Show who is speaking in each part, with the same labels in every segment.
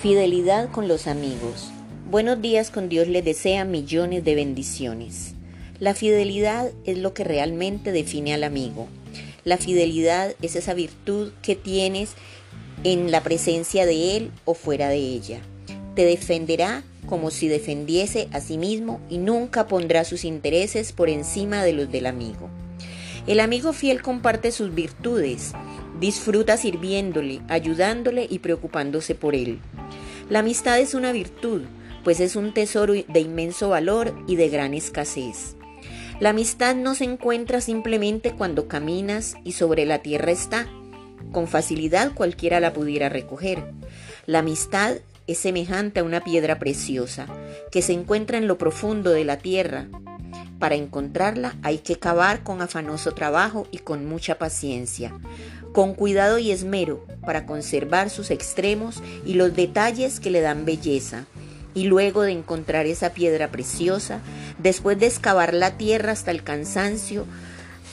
Speaker 1: Fidelidad con los amigos. Buenos días con Dios les desea millones de bendiciones. La fidelidad es lo que realmente define al amigo. La fidelidad es esa virtud que tienes en la presencia de Él o fuera de ella. Te defenderá como si defendiese a sí mismo y nunca pondrá sus intereses por encima de los del amigo. El amigo fiel comparte sus virtudes, disfruta sirviéndole, ayudándole y preocupándose por él. La amistad es una virtud, pues es un tesoro de inmenso valor y de gran escasez. La amistad no se encuentra simplemente cuando caminas y sobre la tierra está. Con facilidad cualquiera la pudiera recoger. La amistad es semejante a una piedra preciosa que se encuentra en lo profundo de la tierra. Para encontrarla hay que cavar con afanoso trabajo y con mucha paciencia, con cuidado y esmero para conservar sus extremos y los detalles que le dan belleza. Y luego de encontrar esa piedra preciosa, después de excavar la tierra hasta el cansancio,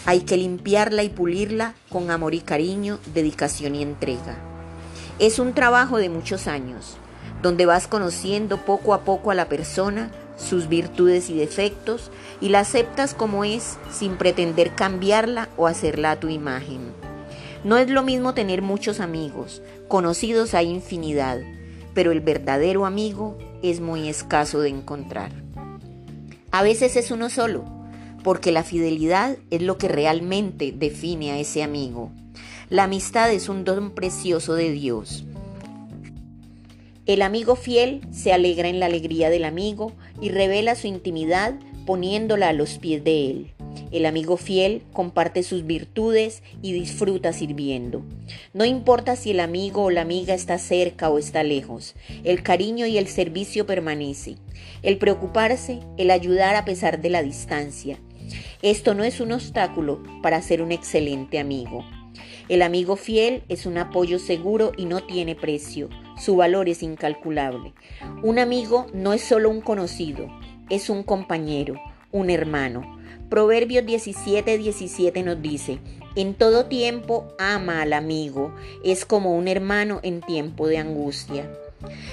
Speaker 1: hay que limpiarla y pulirla con amor y cariño, dedicación y entrega. Es un trabajo de muchos años, donde vas conociendo poco a poco a la persona, sus virtudes y defectos, y la aceptas como es sin pretender cambiarla o hacerla a tu imagen. No es lo mismo tener muchos amigos, conocidos hay infinidad, pero el verdadero amigo es muy escaso de encontrar. A veces es uno solo, porque la fidelidad es lo que realmente define a ese amigo. La amistad es un don precioso de Dios. El amigo fiel se alegra en la alegría del amigo y revela su intimidad poniéndola a los pies de él. El amigo fiel comparte sus virtudes y disfruta sirviendo. No importa si el amigo o la amiga está cerca o está lejos, el cariño y el servicio permanece. El preocuparse, el ayudar a pesar de la distancia. Esto no es un obstáculo para ser un excelente amigo. El amigo fiel es un apoyo seguro y no tiene precio. Su valor es incalculable. Un amigo no es solo un conocido, es un compañero, un hermano. Proverbios 17, 17 nos dice, en todo tiempo ama al amigo, es como un hermano en tiempo de angustia.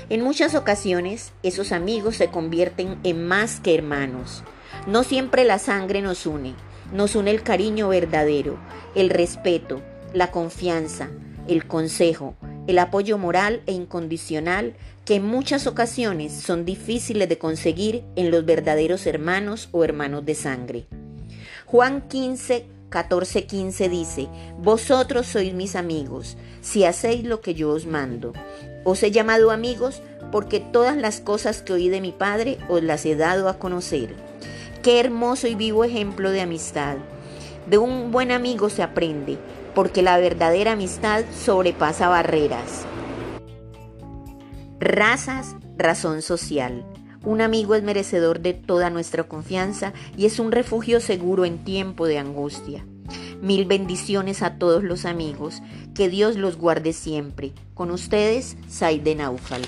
Speaker 1: En muchas ocasiones, esos amigos se convierten en más que hermanos. No siempre la sangre nos une, nos une el cariño verdadero, el respeto, la confianza, el consejo, el apoyo moral e incondicional que en muchas ocasiones son difíciles de conseguir en los verdaderos hermanos o hermanos de sangre. Juan 15, 14, 15 dice, Vosotros sois mis amigos, si hacéis lo que yo os mando. Os he llamado amigos porque todas las cosas que oí de mi Padre os las he dado a conocer. Qué hermoso y vivo ejemplo de amistad. De un buen amigo se aprende, porque la verdadera amistad sobrepasa barreras. Razas, razón social. Un amigo es merecedor de toda nuestra confianza y es un refugio seguro en tiempo de angustia. Mil bendiciones a todos los amigos, que Dios los guarde siempre. Con ustedes, Said de Naufal.